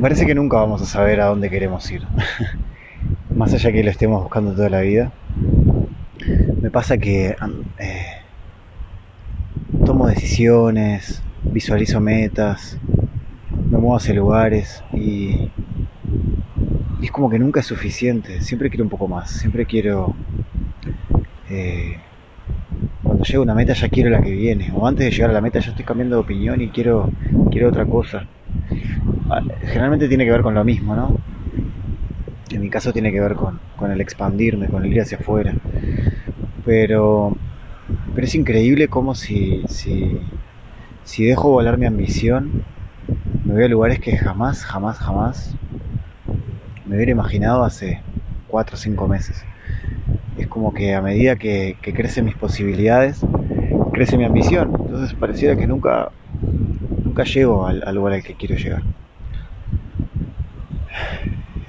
Me parece que nunca vamos a saber a dónde queremos ir. Más allá que lo estemos buscando toda la vida. Me pasa que eh, tomo decisiones, visualizo metas, me muevo hacia lugares y, es como que nunca es suficiente. Siempre quiero un poco más. Siempre quiero... Eh, cuando llego a una meta ya quiero la que viene. O antes de llegar a la meta ya estoy cambiando de opinión y quiero, quiero otra cosa. Generalmente tiene que ver con lo mismo, ¿no? En mi caso tiene que ver con, el expandirme, con el ir hacia afuera. Pero, pero es increíble como si, si, si dejo volar mi ambición, me voy a lugares que jamás, jamás, jamás me hubiera imaginado hace cuatro o cinco meses. Es como que a medida que, crecen mis posibilidades, crece mi ambición. Entonces pareciera que nunca, nunca llego al lugar al que quiero llegar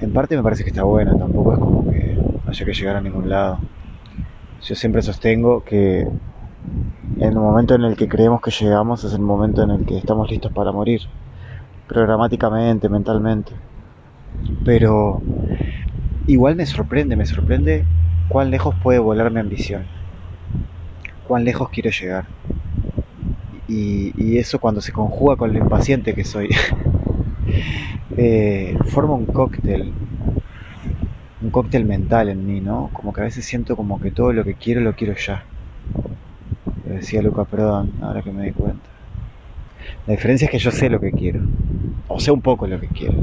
en parte me parece que está buena, tampoco es como que haya que llegar a ningún lado. Yo siempre sostengo que en el momento en el que creemos que llegamos es el momento en el que estamos listos para morir, programáticamente, mentalmente. Pero igual me sorprende, me sorprende cuán lejos puede volar mi ambición, cuán lejos quiero llegar. Y, y eso cuando se conjuga con lo impaciente que soy. eh, forma un cóctel, un cóctel mental en mí, ¿no? Como que a veces siento como que todo lo que quiero lo quiero ya. Lo decía Luca, perdón, ahora que me di cuenta. La diferencia es que yo sé lo que quiero, o sé un poco lo que quiero.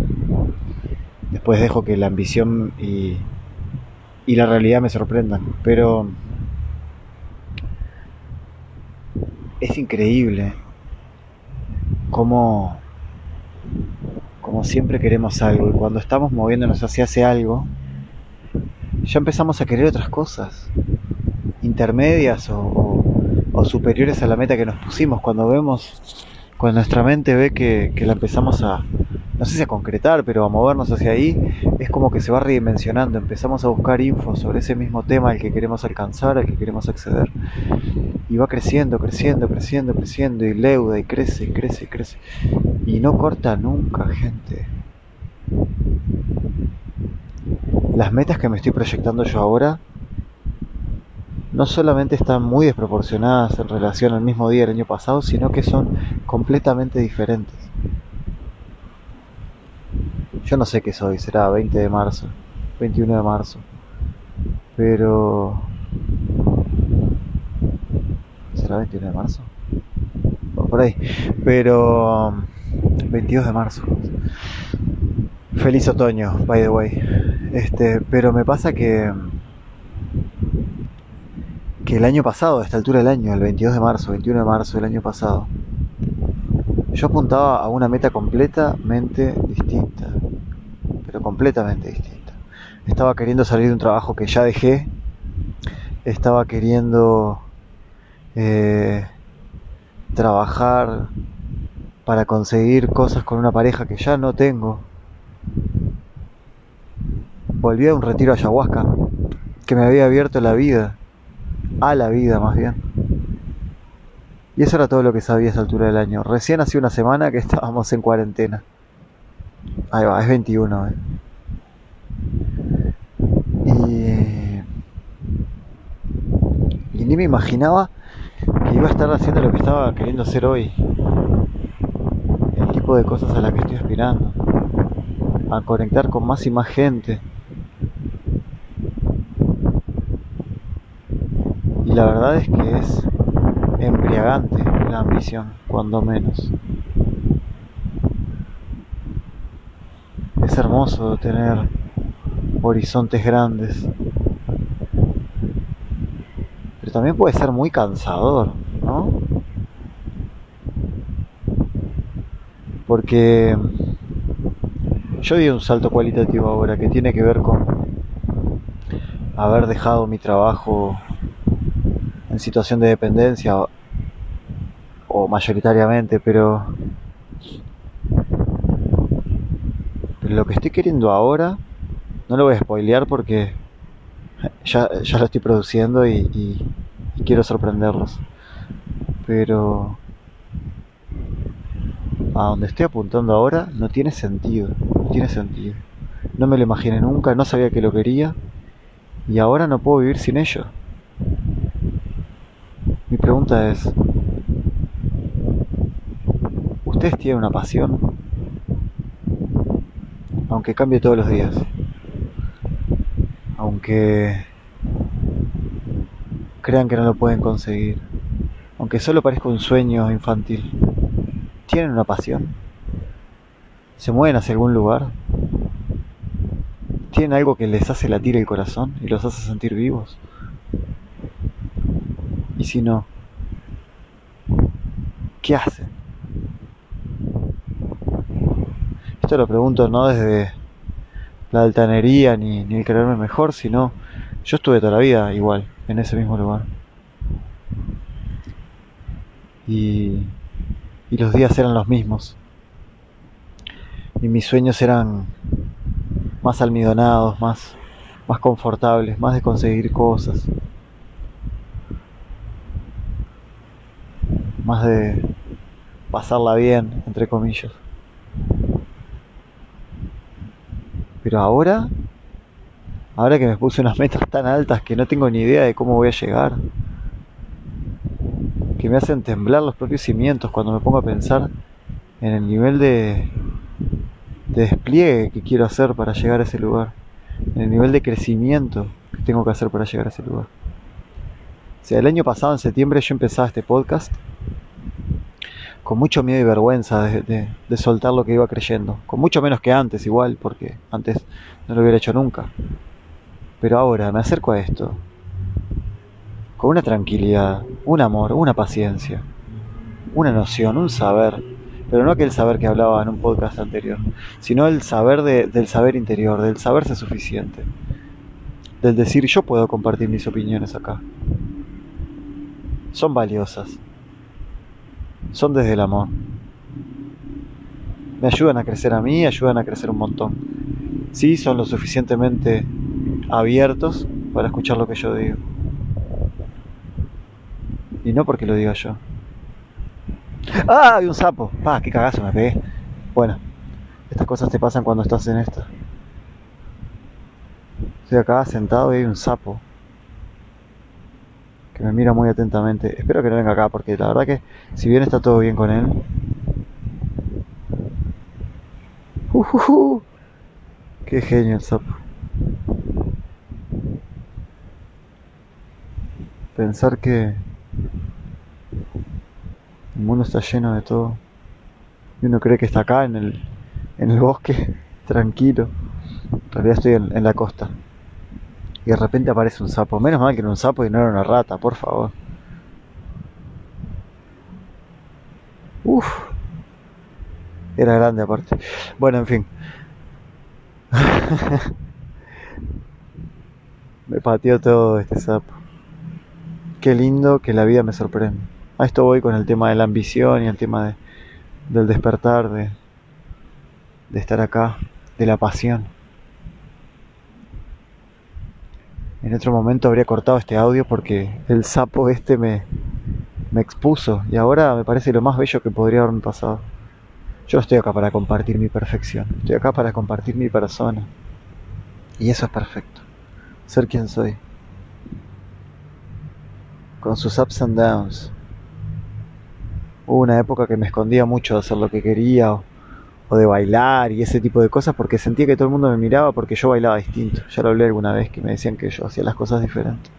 Después dejo que la ambición y, y la realidad me sorprendan, pero es increíble cómo como siempre queremos algo y cuando estamos moviéndonos hacia ese algo, ya empezamos a querer otras cosas, intermedias o, superiores a la meta que nos pusimos. Cuando vemos, cuando nuestra mente ve que, que, la empezamos a, no sé si a concretar, pero a movernos hacia ahí, es como que se va redimensionando. Empezamos a buscar info sobre ese mismo tema al que queremos alcanzar, al que queremos acceder. Y va creciendo, creciendo, creciendo, creciendo, y leuda, y crece, y crece, y crece. Y no corta nunca, gente. Las metas que me estoy proyectando yo ahora no solamente están muy desproporcionadas en relación al mismo día del año pasado, sino que son completamente diferentes. Yo no sé qué soy, será 20 de marzo, 21 de marzo, pero... ¿Será 21 de marzo? por ahí, pero 22 de marzo. Feliz otoño, by the way. Este, pero me pasa que que el año pasado, a esta altura del año, el 22 de marzo, 21 de marzo del año pasado, yo apuntaba a una meta completamente distinta, pero completamente distinta. Estaba queriendo salir de un trabajo que ya dejé, estaba queriendo eh, trabajar para conseguir cosas con una pareja que ya no tengo. Volví a un retiro ayahuasca que me había abierto la vida, a la vida más bien. Y eso era todo lo que sabía a esa altura del año. Recién hace una semana que estábamos en cuarentena. Ahí va, es 21. Eh. Y, y ni me imaginaba que iba a estar haciendo lo que estaba queriendo hacer hoy de cosas a las que estoy aspirando, a conectar con más y más gente. Y la verdad es que es embriagante la ambición, cuando menos. Es hermoso tener horizontes grandes, pero también puede ser muy cansador, ¿no? porque yo di un salto cualitativo ahora que tiene que ver con haber dejado mi trabajo en situación de dependencia o, mayoritariamente, pero, lo que estoy queriendo ahora no lo voy a spoilear porque ya, ya lo estoy produciendo y quiero sorprenderlos. Pero a donde estoy apuntando ahora no tiene sentido, no tiene sentido. No me lo imaginé nunca, no sabía que lo quería y ahora no puedo vivir sin ello. Mi pregunta es, ¿ustedes tienen una pasión? Aunque cambie todos los días. Aunque crean que no lo pueden conseguir. Aunque solo parezca un sueño infantil. ¿Tienen una pasión? ¿Se mueven hacia algún lugar? ¿Tienen algo que les hace latir el corazón y los hace sentir vivos? Y si no, ¿qué hacen? Esto lo pregunto no desde la altanería ni, ni el creerme mejor, sino yo estuve toda la vida igual, en ese mismo lugar. Y, y los días eran los mismos. Y mis sueños eran más almidonados, más, más confortables, más de conseguir cosas. más de pasarla bien, entre comillas. Pero ahora, ahora que me puse unas metas tan altas que no tengo ni idea de cómo voy a llegar, que me hacen temblar los propios cimientos cuando me pongo a pensar en el nivel de, de despliegue que quiero hacer para llegar a ese lugar, en el nivel de crecimiento que tengo que hacer para llegar a ese lugar. O sea, el año pasado, en septiembre, yo empezaba este podcast con mucho miedo y vergüenza de, soltar lo que iba creyendo. Con mucho menos que antes, igual, porque antes no lo hubiera hecho nunca. Pero ahora me acerco a esto con una tranquilidad, un amor, una paciencia, una noción, un saber. Pero no aquel saber que hablaba en un podcast anterior, sino el saber del saber interior, del saberse suficiente. Del decir yo puedo compartir mis opiniones acá. Son valiosas son desde el amor. Me ayudan a crecer a mí, ayudan a crecer un montón. Sí, son lo suficientemente abiertos para escuchar lo que yo digo. Y no porque lo diga yo. ¡Ah! Hay un sapo. ¡Ah! ¡Qué cagazo me pegué! Bueno, estas cosas te pasan cuando estás en esta. Estoy acá sentado y hay un sapo que me mira muy atentamente. Espero que no venga acá porque la verdad que si bien está todo bien con él... Uh, ¡Qué genio el sapo! Pensar que el mundo está lleno de todo. Y uno cree que está acá en el, en el bosque, tranquilo. En realidad estoy en la costa de repente aparece un sapo. Menos mal que era un sapo y no era una rata, por favor. Uf. Era grande aparte. Bueno, en fin. me pateó todo este sapo. Qué lindo que la vida me sorprende. A esto voy con el tema de la ambición y el tema de, del despertar, de, de estar acá, de la pasión. En otro momento habría cortado este audio porque el sapo este me, me expuso y ahora me parece lo más bello que podría haberme pasado. Yo no estoy acá para compartir mi perfección, estoy acá para compartir mi persona. Y eso es perfecto, ser quien soy. Con sus ups and downs. Hubo una época que me escondía mucho de hacer lo que quería o de bailar y ese tipo de cosas porque sentía que todo el mundo me miraba porque yo bailaba distinto. Ya lo hablé alguna vez que me decían que yo hacía las cosas diferentes.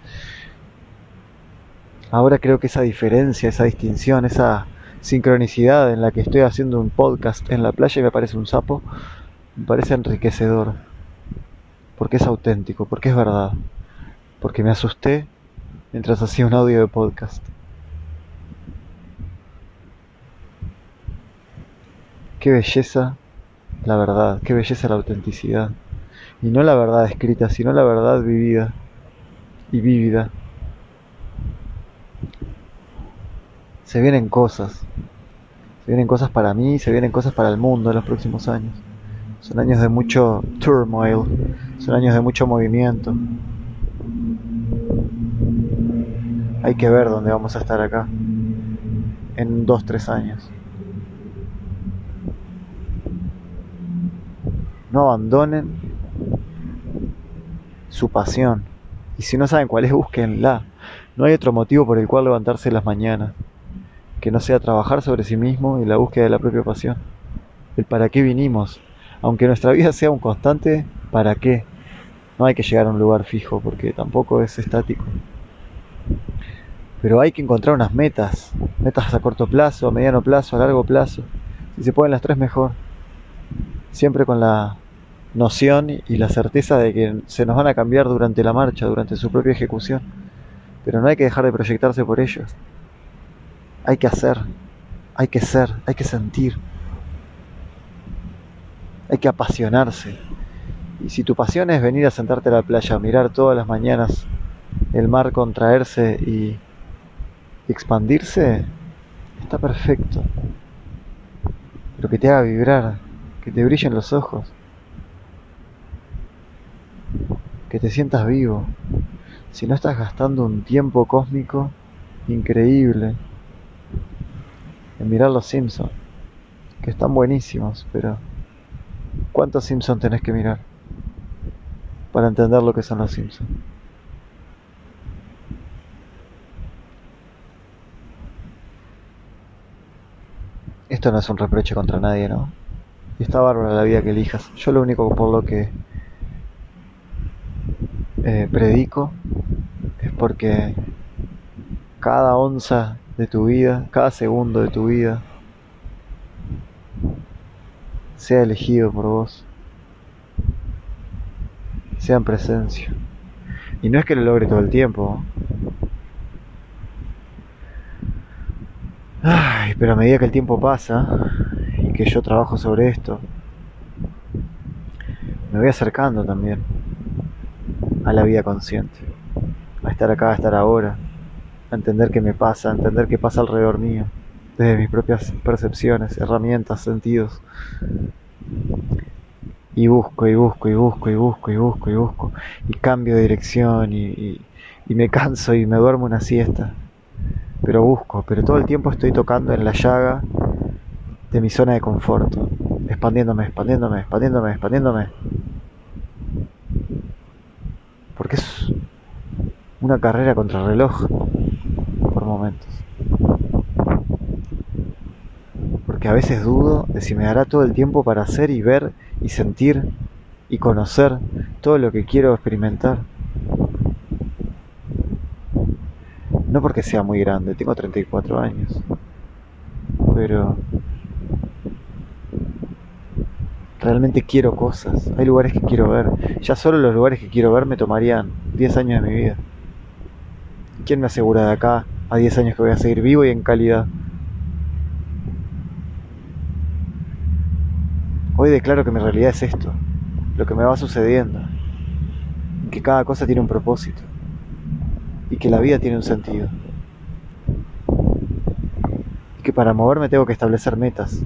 Ahora creo que esa diferencia, esa distinción, esa sincronicidad en la que estoy haciendo un podcast en la playa y me aparece un sapo, me parece enriquecedor. Porque es auténtico, porque es verdad. Porque me asusté mientras hacía un audio de podcast. Qué belleza la verdad, qué belleza la autenticidad. Y no la verdad escrita, sino la verdad vivida y vívida. Se vienen cosas. Se vienen cosas para mí, se vienen cosas para el mundo en los próximos años. Son años de mucho turmoil, son años de mucho movimiento. Hay que ver dónde vamos a estar acá en dos, tres años. No abandonen su pasión. Y si no saben cuál es, búsquenla. No hay otro motivo por el cual levantarse las mañanas que no sea trabajar sobre sí mismo y la búsqueda de la propia pasión. El para qué vinimos. Aunque nuestra vida sea un constante, ¿para qué? No hay que llegar a un lugar fijo porque tampoco es estático. Pero hay que encontrar unas metas, metas a corto plazo, a mediano plazo, a largo plazo. Si se pueden las tres, mejor. Siempre con la noción y la certeza de que se nos van a cambiar durante la marcha, durante su propia ejecución. Pero no hay que dejar de proyectarse por ellos. Hay que hacer, hay que ser, hay que sentir. Hay que apasionarse. Y si tu pasión es venir a sentarte a la playa, mirar todas las mañanas el mar contraerse y expandirse, está perfecto. Pero que te haga vibrar, que te brillen los ojos, que te sientas vivo. Si no estás gastando un tiempo cósmico increíble en mirar los Simpsons, que están buenísimos, pero ¿cuántos Simpsons tenés que mirar para entender lo que son los Simpsons? Esto no es un reproche contra nadie, ¿no? Y está bárbara la vida que elijas. Yo lo único por lo que eh, predico es porque cada onza de tu vida, cada segundo de tu vida, sea elegido por vos, sea en presencia. Y no es que lo logre todo el tiempo, Ay, pero a medida que el tiempo pasa que yo trabajo sobre esto, me voy acercando también a la vida consciente, a estar acá, a estar ahora, a entender qué me pasa, a entender qué pasa alrededor mío, desde mis propias percepciones, herramientas, sentidos. Y busco, y busco, y busco, y busco, y busco, y busco, y cambio de dirección, y, y me canso y me duermo una siesta pero busco, pero todo el tiempo estoy tocando en la llaga de mi zona de confort, expandiéndome, expandiéndome, expandiéndome, expandiéndome. Porque es una carrera contra reloj por momentos. Porque a veces dudo de si me dará todo el tiempo para hacer y ver y sentir y conocer todo lo que quiero experimentar. No porque sea muy grande, tengo 34 años. Pero realmente quiero cosas. Hay lugares que quiero ver. Ya solo los lugares que quiero ver me tomarían 10 años de mi vida. ¿Quién me asegura de acá a 10 años que voy a seguir vivo y en calidad? Hoy declaro que mi realidad es esto, lo que me va sucediendo, que cada cosa tiene un propósito y que la vida tiene un sentido. Y que para moverme tengo que establecer metas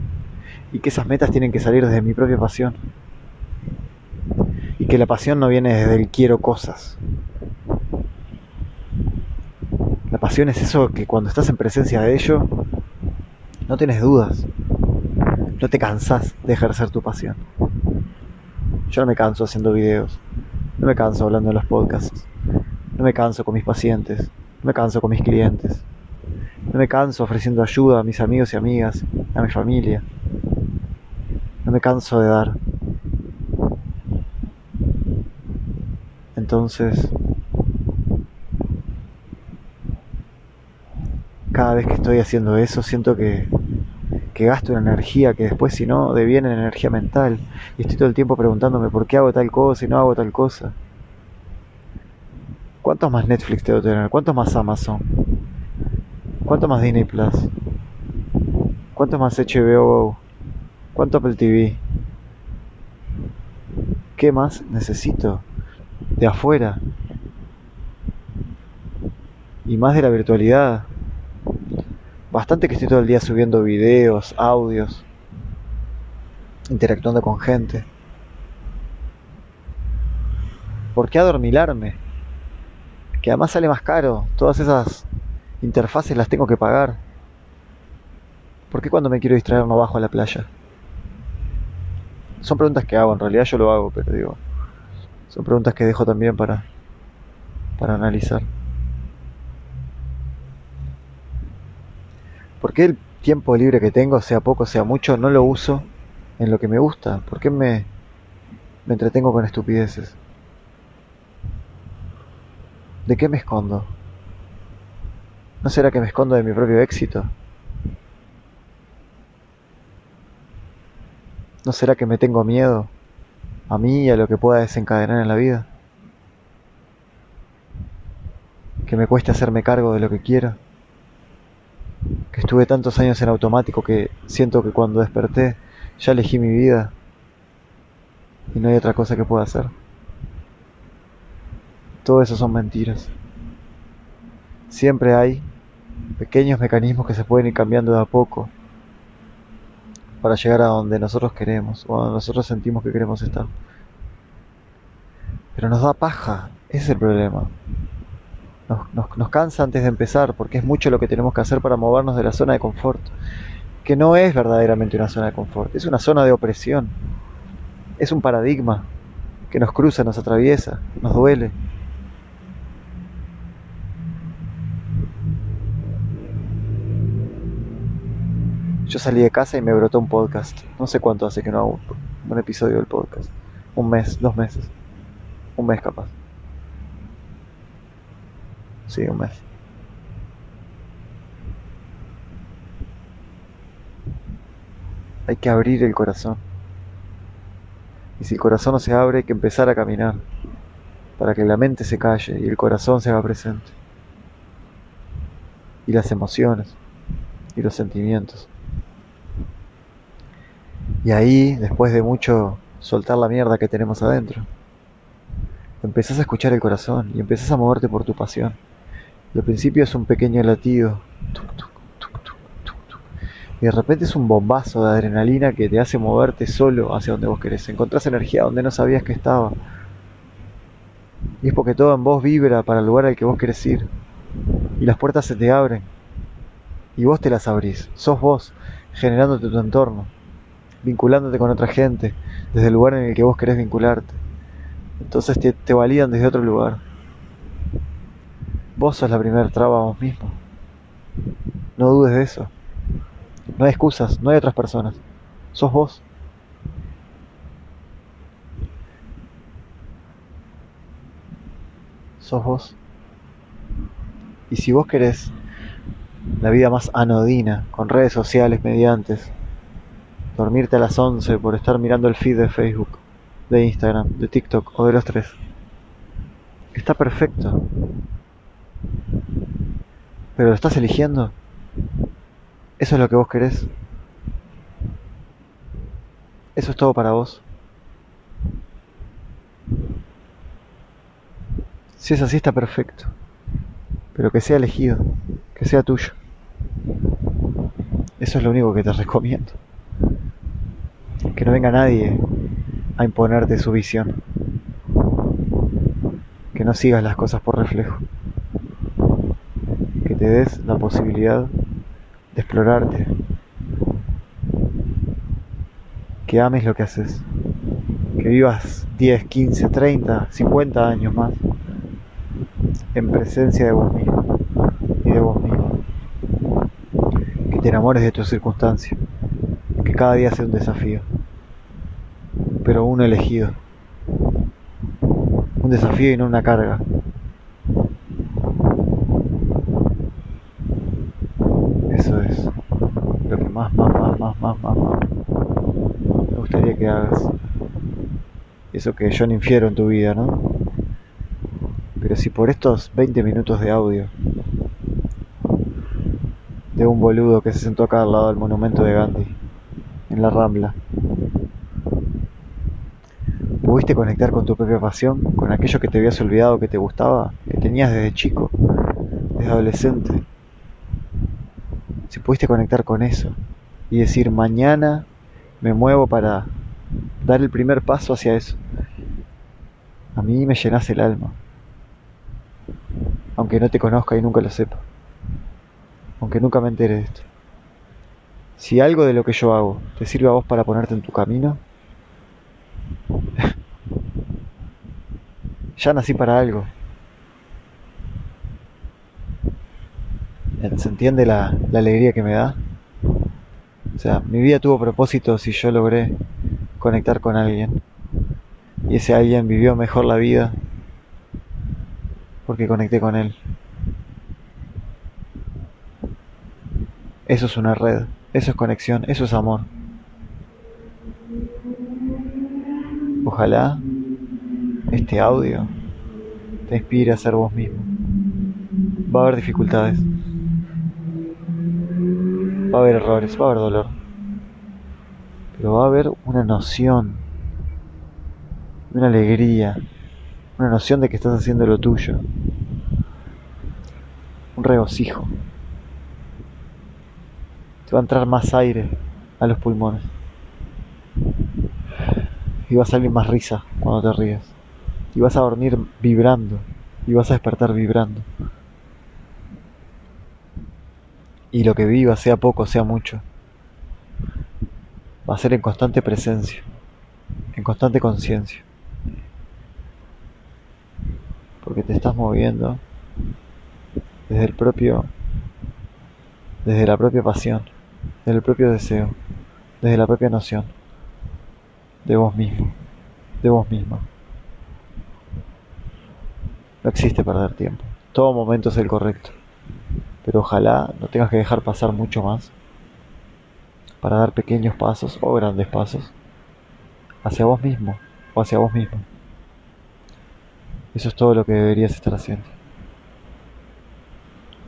y que esas metas tienen que salir desde mi propia pasión. Y que la pasión no viene desde el quiero cosas. La pasión es eso que cuando estás en presencia de ello, no tienes dudas. No te cansas de ejercer tu pasión. Yo no me canso haciendo videos. No me canso hablando en los podcasts. No me canso con mis pacientes, no me canso con mis clientes, no me canso ofreciendo ayuda a mis amigos y amigas, a mi familia. Me canso de dar. Entonces, cada vez que estoy haciendo eso, siento que, que gasto una energía que después, si no, deviene en energía mental. Y estoy todo el tiempo preguntándome por qué hago tal cosa y no hago tal cosa. ¿Cuántos más Netflix que tener? ¿Cuántos más Amazon? ¿Cuántos más Disney Plus? ¿Cuántos más HBO ¿Cuánto Apple TV? ¿Qué más necesito? De afuera. Y más de la virtualidad. Bastante que estoy todo el día subiendo videos, audios, interactuando con gente. ¿Por qué adormilarme? que además sale más caro. Todas esas interfaces las tengo que pagar. ¿Por qué cuando me quiero distraer no bajo a la playa? Son preguntas que hago, en realidad yo lo hago, pero digo, son preguntas que dejo también para, para analizar. ¿Por qué el tiempo libre que tengo, sea poco, sea mucho, no lo uso en lo que me gusta? ¿Por qué me, me entretengo con estupideces? ¿De qué me escondo? ¿No será que me escondo de mi propio éxito? ¿No será que me tengo miedo a mí y a lo que pueda desencadenar en la vida? ¿Que me cueste hacerme cargo de lo que quiero? ¿Que estuve tantos años en automático que siento que cuando desperté ya elegí mi vida y no hay otra cosa que pueda hacer? Todo eso son mentiras. Siempre hay pequeños mecanismos que se pueden ir cambiando de a poco para llegar a donde nosotros queremos o donde nosotros sentimos que queremos estar. Pero nos da paja, es el problema. Nos, nos, cansa antes de empezar porque es mucho lo que tenemos que hacer para movernos de la zona de confort, que no es verdaderamente una zona de confort, es una zona de opresión, es un paradigma que nos cruza, nos atraviesa, nos duele, Yo salí de casa y me brotó un podcast. No sé cuánto hace que no hago un episodio del podcast. Un mes, dos meses. Un mes capaz. Sí, un mes. Hay que abrir el corazón. Y si el corazón no se abre, hay que empezar a caminar. Para que la mente se calle y el corazón se haga presente. Y las emociones. Y los sentimientos. Y ahí, después de mucho soltar la mierda que tenemos adentro, empezás a escuchar el corazón y empezás a moverte por tu pasión. Y al principio es un pequeño latido. Y de repente es un bombazo de adrenalina que te hace moverte solo hacia donde vos querés. Encontrás energía donde no sabías que estaba. Y es porque todo en vos vibra para el lugar al que vos querés ir. Y las puertas se te abren. Y vos te las abrís. Sos vos, generándote tu entorno vinculándote con otra gente, desde el lugar en el que vos querés vincularte. Entonces te, validan desde otro lugar. Vos sos la primera traba a vos mismo. No dudes de eso. No hay excusas, no hay otras personas. Sos vos. Sos vos. Y si vos querés la vida más anodina, con redes sociales mediantes, dormirte a las 11 por estar mirando el feed de Facebook, de Instagram, de TikTok o de los tres. Está perfecto. Pero lo estás eligiendo. Eso es lo que vos querés. Eso es todo para vos. Si es así está perfecto. Pero que sea elegido, que sea tuyo. Eso es lo único que te recomiendo que no venga nadie a imponerte su visión. Que no sigas las cosas por reflejo. Que te des la posibilidad de explorarte. Que ames lo que haces. Que vivas 10, 15, 30, 50 años más en presencia de vos mismo y de vos mismo. Que te enamores de tu circunstancia. Que cada día sea un desafío pero uno elegido. Un desafío y no una carga. Eso es lo que más, más, más, más, más, más, me gustaría que hagas. Eso que yo no infiero en tu vida, ¿no? Pero si por estos 20 minutos de audio de un boludo que se sentó acá al lado del monumento de Gandhi, en la Rambla, ¿Pudiste conectar con tu propia pasión? ¿Con aquello que te habías olvidado que te gustaba? ¿Que tenías desde chico? Desde adolescente. Si pudiste conectar con eso y decir mañana me muevo para dar el primer paso hacia eso. A mí me llenas el alma. Aunque no te conozca y nunca lo sepa. Aunque nunca me entere de esto. Si algo de lo que yo hago te sirve a vos para ponerte en tu camino, ya nací para algo. ¿Se entiende la, la alegría que me da? O sea, mi vida tuvo propósito si yo logré conectar con alguien. Y ese alguien vivió mejor la vida porque conecté con él. Eso es una red, eso es conexión, eso es amor. Ojalá este audio te inspire a ser vos mismo. Va a haber dificultades, va a haber errores, va a haber dolor, pero va a haber una noción, una alegría, una noción de que estás haciendo lo tuyo, un regocijo. Te va a entrar más aire a los pulmones. Y va a salir más risa cuando te ríes y vas a dormir vibrando y vas a despertar vibrando. Y lo que viva, sea poco, sea mucho, va a ser en constante presencia, en constante conciencia. Porque te estás moviendo desde el propio, desde la propia pasión, desde el propio deseo, desde la propia noción de vos mismo, de vos misma. No existe perder tiempo. Todo momento es el correcto. Pero ojalá no tengas que dejar pasar mucho más para dar pequeños pasos o grandes pasos hacia vos mismo o hacia vos mismo. Eso es todo lo que deberías estar haciendo.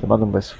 Te mando un beso.